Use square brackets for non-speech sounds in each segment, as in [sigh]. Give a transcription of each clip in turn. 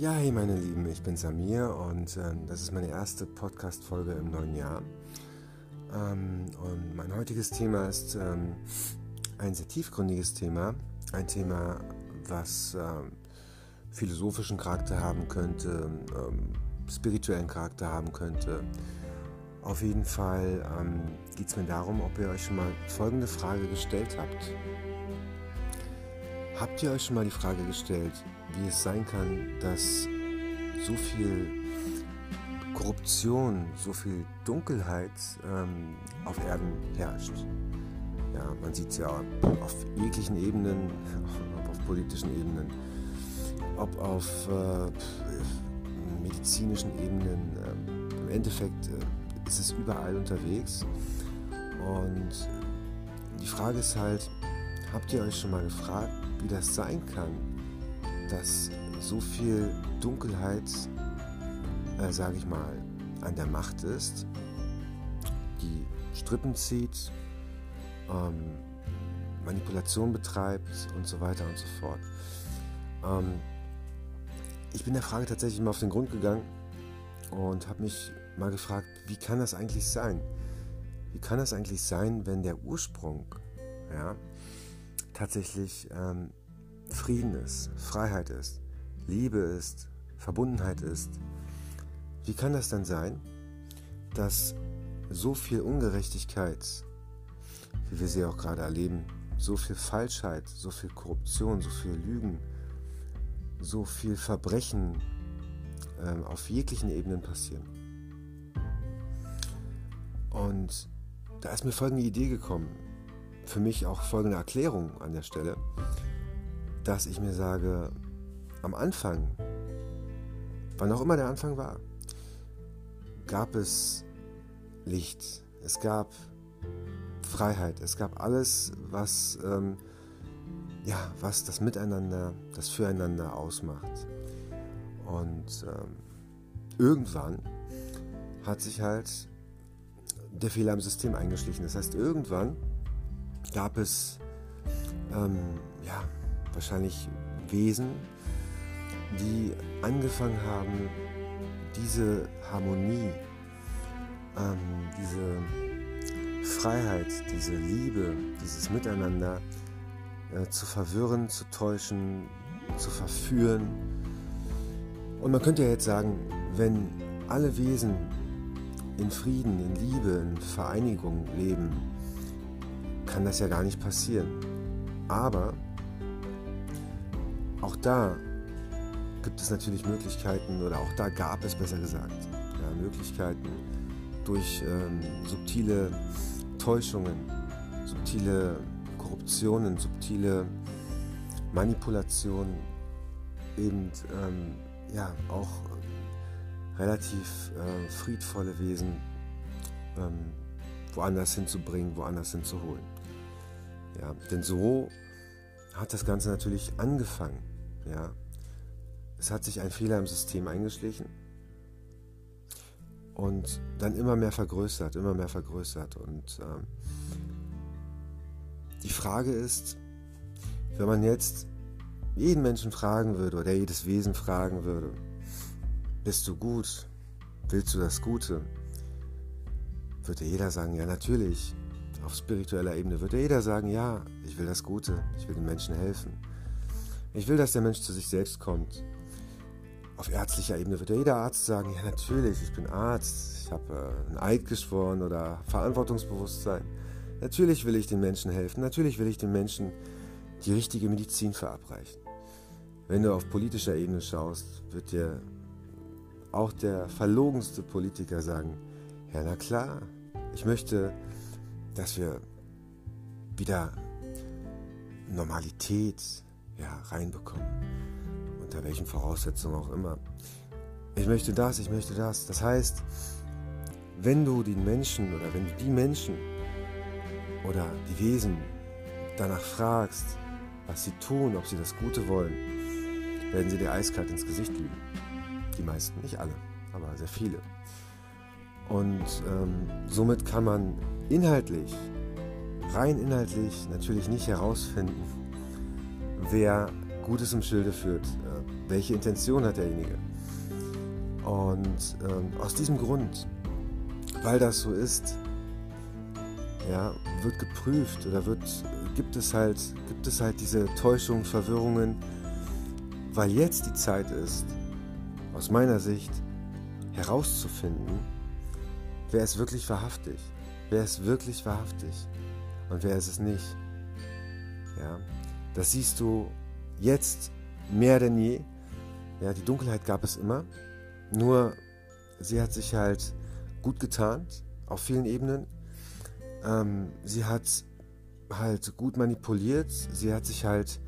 Ja, hey meine Lieben, ich bin Samir und äh, das ist meine erste Podcast-Folge im neuen Jahr. Ähm, und mein heutiges Thema ist ähm, ein sehr tiefgründiges Thema, ein Thema, was ähm, philosophischen Charakter haben könnte, ähm, spirituellen Charakter haben könnte. Auf jeden Fall ähm, geht es mir darum, ob ihr euch schon mal folgende Frage gestellt habt. Habt ihr euch schon mal die Frage gestellt, wie es sein kann, dass so viel Korruption, so viel Dunkelheit ähm, auf Erden herrscht. Ja, man sieht es ja auf jeglichen Ebenen, ob [laughs] auf politischen Ebenen, ob auf äh, medizinischen Ebenen. Äh, Im Endeffekt äh, ist es überall unterwegs. Und die Frage ist halt, habt ihr euch schon mal gefragt, wie das sein kann, dass so viel Dunkelheit, äh, sage ich mal, an der Macht ist, die Strippen zieht, ähm, Manipulation betreibt und so weiter und so fort. Ähm, ich bin der Frage tatsächlich mal auf den Grund gegangen und habe mich mal gefragt, wie kann das eigentlich sein? Wie kann das eigentlich sein, wenn der Ursprung ja, tatsächlich ähm, Frieden ist, Freiheit ist, Liebe ist, Verbundenheit ist, wie kann das dann sein, dass so viel Ungerechtigkeit, wie wir sie auch gerade erleben, so viel Falschheit, so viel Korruption, so viel Lügen, so viel Verbrechen äh, auf jeglichen Ebenen passieren? Und da ist mir folgende Idee gekommen, für mich auch folgende Erklärung an der Stelle dass ich mir sage, am Anfang, wann auch immer der Anfang war, gab es Licht, es gab Freiheit, es gab alles, was, ähm, ja, was das Miteinander, das Füreinander ausmacht. Und ähm, irgendwann hat sich halt der Fehler im System eingeschlichen. Das heißt, irgendwann gab es ähm, ja, wahrscheinlich Wesen, die angefangen haben, diese Harmonie, ähm, diese Freiheit, diese Liebe, dieses Miteinander äh, zu verwirren, zu täuschen, zu verführen. Und man könnte ja jetzt sagen, wenn alle Wesen in Frieden, in Liebe, in Vereinigung leben, kann das ja gar nicht passieren. Aber auch da gibt es natürlich Möglichkeiten, oder auch da gab es besser gesagt, ja, Möglichkeiten durch ähm, subtile Täuschungen, subtile Korruptionen, subtile Manipulationen, eben ähm, ja, auch relativ äh, friedvolle Wesen ähm, woanders hinzubringen, woanders hinzuholen. Ja, denn so hat das Ganze natürlich angefangen. Ja. Es hat sich ein Fehler im System eingeschlichen und dann immer mehr vergrößert, immer mehr vergrößert. Und ähm, die Frage ist, wenn man jetzt jeden Menschen fragen würde oder jedes Wesen fragen würde, bist du gut? Willst du das Gute? Würde jeder sagen, ja natürlich. Auf spiritueller Ebene würde jeder sagen, ja, ich will das Gute, ich will den Menschen helfen. Ich will, dass der Mensch zu sich selbst kommt. Auf ärztlicher Ebene wird jeder Arzt sagen, ja natürlich, ich bin Arzt, ich habe äh, ein Eid geschworen oder Verantwortungsbewusstsein. Natürlich will ich den Menschen helfen, natürlich will ich den Menschen die richtige Medizin verabreichen. Wenn du auf politischer Ebene schaust, wird dir auch der verlogenste Politiker sagen, ja na klar, ich möchte, dass wir wieder Normalität, ja, reinbekommen. Unter welchen Voraussetzungen auch immer. Ich möchte das, ich möchte das. Das heißt, wenn du den Menschen oder wenn du die Menschen oder die Wesen danach fragst, was sie tun, ob sie das Gute wollen, werden sie dir eiskalt ins Gesicht lügen. Die meisten, nicht alle, aber sehr viele. Und ähm, somit kann man inhaltlich, rein inhaltlich natürlich nicht herausfinden, wer Gutes im Schilde führt. welche Intention hat derjenige. Und ähm, aus diesem Grund, weil das so ist, ja, wird geprüft oder wird, gibt, es halt, gibt es halt diese Täuschungen, Verwirrungen, weil jetzt die Zeit ist, aus meiner Sicht, herauszufinden, wer ist wirklich wahrhaftig, wer ist wirklich wahrhaftig und wer ist es nicht. Ja, das siehst du jetzt mehr denn je. Ja, die Dunkelheit gab es immer, nur sie hat sich halt gut getarnt auf vielen Ebenen. Ähm, sie hat halt gut manipuliert, sie hat sich halt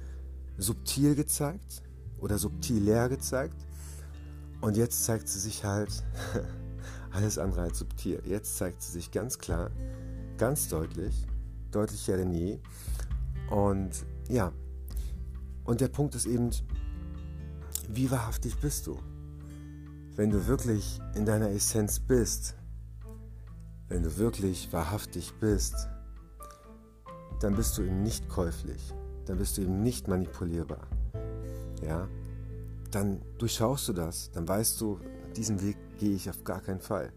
subtil gezeigt oder subtil leer gezeigt. Und jetzt zeigt sie sich halt [laughs] alles andere als subtil. Jetzt zeigt sie sich ganz klar, ganz deutlich, deutlicher denn je. Und ja, und der Punkt ist eben, wie wahrhaftig bist du? Wenn du wirklich in deiner Essenz bist, wenn du wirklich wahrhaftig bist, dann bist du eben nicht käuflich, dann bist du eben nicht manipulierbar. Ja, dann durchschaust du das, dann weißt du, diesen Weg gehe ich auf gar keinen Fall.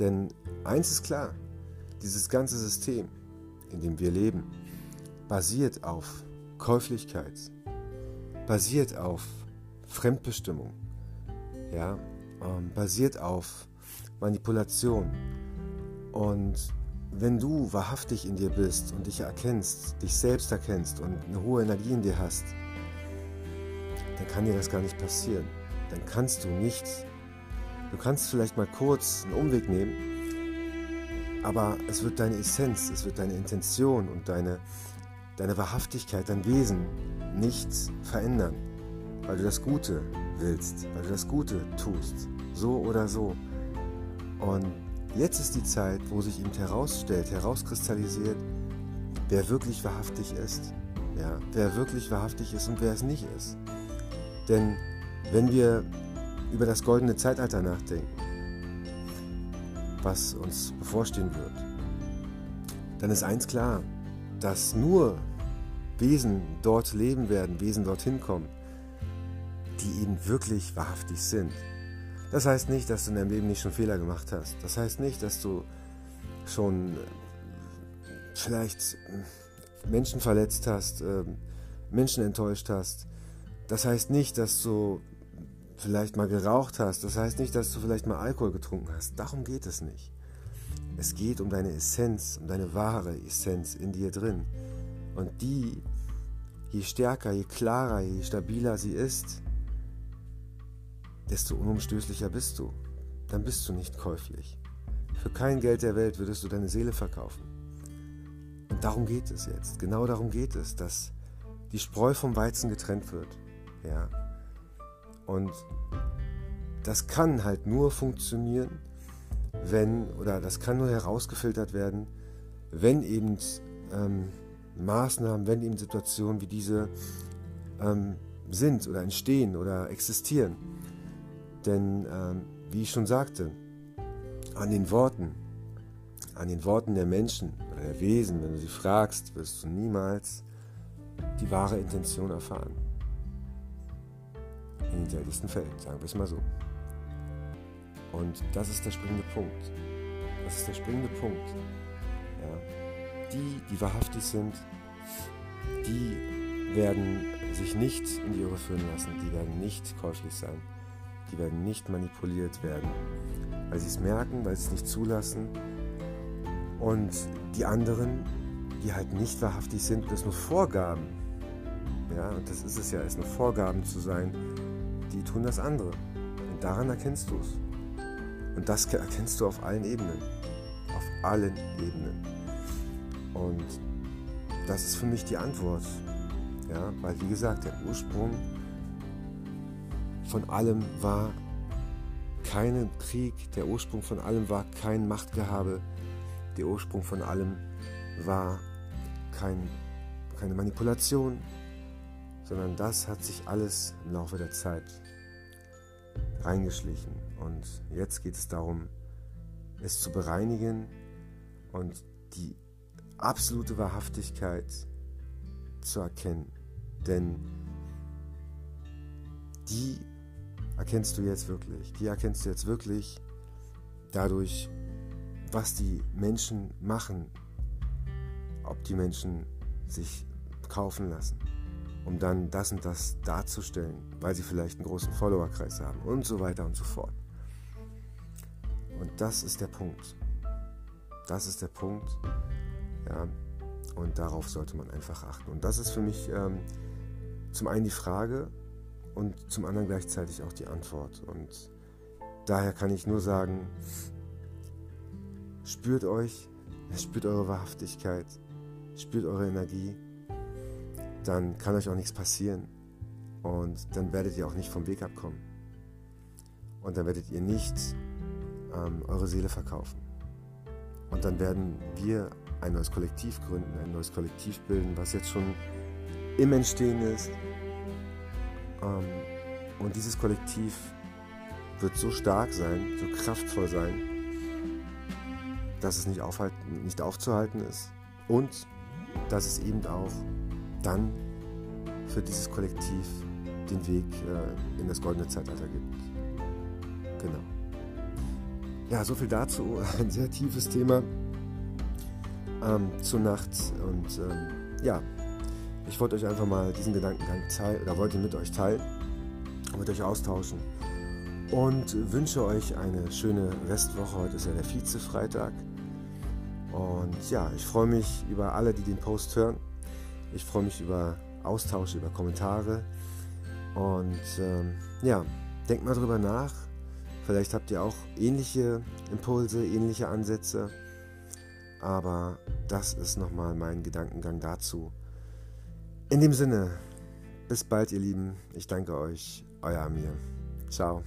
Denn eins ist klar, dieses ganze System, in dem wir leben, basiert auf Käuflichkeit, basiert auf Fremdbestimmung, ja, ähm, basiert auf Manipulation. Und wenn du wahrhaftig in dir bist und dich erkennst, dich selbst erkennst und eine hohe Energie in dir hast, dann kann dir das gar nicht passieren. Dann kannst du nichts. Du kannst vielleicht mal kurz einen Umweg nehmen, aber es wird deine Essenz, es wird deine Intention und deine, deine Wahrhaftigkeit, dein Wesen nichts verändern, weil du das Gute willst, weil du das Gute tust, so oder so. Und jetzt ist die Zeit, wo sich eben herausstellt, herauskristallisiert, wer wirklich wahrhaftig ist, ja, wer wirklich wahrhaftig ist und wer es nicht ist. Denn wenn wir über das goldene Zeitalter nachdenken, was uns bevorstehen wird, dann ist eins klar, dass nur Wesen dort leben werden, Wesen dorthin kommen, die eben wirklich wahrhaftig sind. Das heißt nicht, dass du in deinem Leben nicht schon Fehler gemacht hast. Das heißt nicht, dass du schon äh, vielleicht äh, Menschen verletzt hast, ähm, Menschen enttäuscht hast, das heißt nicht, dass du vielleicht mal geraucht hast. Das heißt nicht, dass du vielleicht mal Alkohol getrunken hast. Darum geht es nicht. Es geht um deine Essenz, um deine wahre Essenz in dir drin. Und die, je stärker, je klarer, je stabiler sie ist, desto unumstößlicher bist du. Dann bist du nicht käuflich. Für kein Geld der Welt würdest du deine Seele verkaufen. Und darum geht es jetzt. Genau darum geht es, dass die Spreu vom Weizen getrennt wird. Ja. Und das kann halt nur funktionieren, wenn, oder das kann nur herausgefiltert werden, wenn eben ähm, Maßnahmen, wenn eben Situationen wie diese ähm, sind oder entstehen oder existieren. Denn, ähm, wie ich schon sagte, an den Worten, an den Worten der Menschen oder der Wesen, wenn du sie fragst, wirst du niemals die wahre Intention erfahren in den seltensten Fällen, sagen wir es mal so. Und das ist der springende Punkt. Das ist der springende Punkt. Ja. Die, die wahrhaftig sind, die werden sich nicht in die Irre führen lassen, die werden nicht käuflich sein, die werden nicht manipuliert werden, weil sie es merken, weil sie es nicht zulassen. Und die anderen, die halt nicht wahrhaftig sind, das nur Vorgaben, ja, und das ist es ja, es nur Vorgaben zu sein, die tun das andere. Und daran erkennst du es. Und das erkennst du auf allen Ebenen. Auf allen Ebenen. Und das ist für mich die Antwort. Ja, weil wie gesagt, der Ursprung von allem war kein Krieg, der Ursprung von allem war kein Machtgehabe, der Ursprung von allem war kein, keine Manipulation, sondern das hat sich alles im Laufe der Zeit reingeschlichen. Und jetzt geht es darum, es zu bereinigen und die absolute Wahrhaftigkeit zu erkennen. Denn die erkennst du jetzt wirklich. Die erkennst du jetzt wirklich dadurch, was die Menschen machen, ob die Menschen sich kaufen lassen, um dann das und das darzustellen, weil sie vielleicht einen großen Followerkreis haben und so weiter und so fort. Und das ist der Punkt. Das ist der Punkt. Ja, und darauf sollte man einfach achten. Und das ist für mich ähm, zum einen die Frage und zum anderen gleichzeitig auch die Antwort. Und daher kann ich nur sagen, spürt euch, spürt eure Wahrhaftigkeit, spürt eure Energie, dann kann euch auch nichts passieren. Und dann werdet ihr auch nicht vom Weg abkommen. Und dann werdet ihr nicht ähm, eure Seele verkaufen. Und dann werden wir ein neues Kollektiv gründen, ein neues Kollektiv bilden, was jetzt schon im Entstehen ist. Ähm, und dieses Kollektiv wird so stark sein, so kraftvoll sein, dass es nicht, aufhalten, nicht aufzuhalten ist und dass es eben auch dann für dieses Kollektiv den Weg äh, in das goldene Zeitalter gibt. Genau. Ja, so viel dazu. [laughs] Ein sehr tiefes Thema ähm, zur Nacht. Und ähm, ja, ich wollte euch einfach mal diesen Gedankengang teilen, oder wollte mit euch teilen, mit euch austauschen. Und wünsche euch eine schöne Restwoche. Heute ist ja der Vize-Freitag. Und ja, ich freue mich über alle, die den Post hören. Ich freue mich über Austausch, über Kommentare. Und ähm, ja, denkt mal drüber nach. Vielleicht habt ihr auch ähnliche Impulse, ähnliche Ansätze. Aber das ist nochmal mein Gedankengang dazu. In dem Sinne, bis bald, ihr Lieben. Ich danke euch. Euer Amir. Ciao.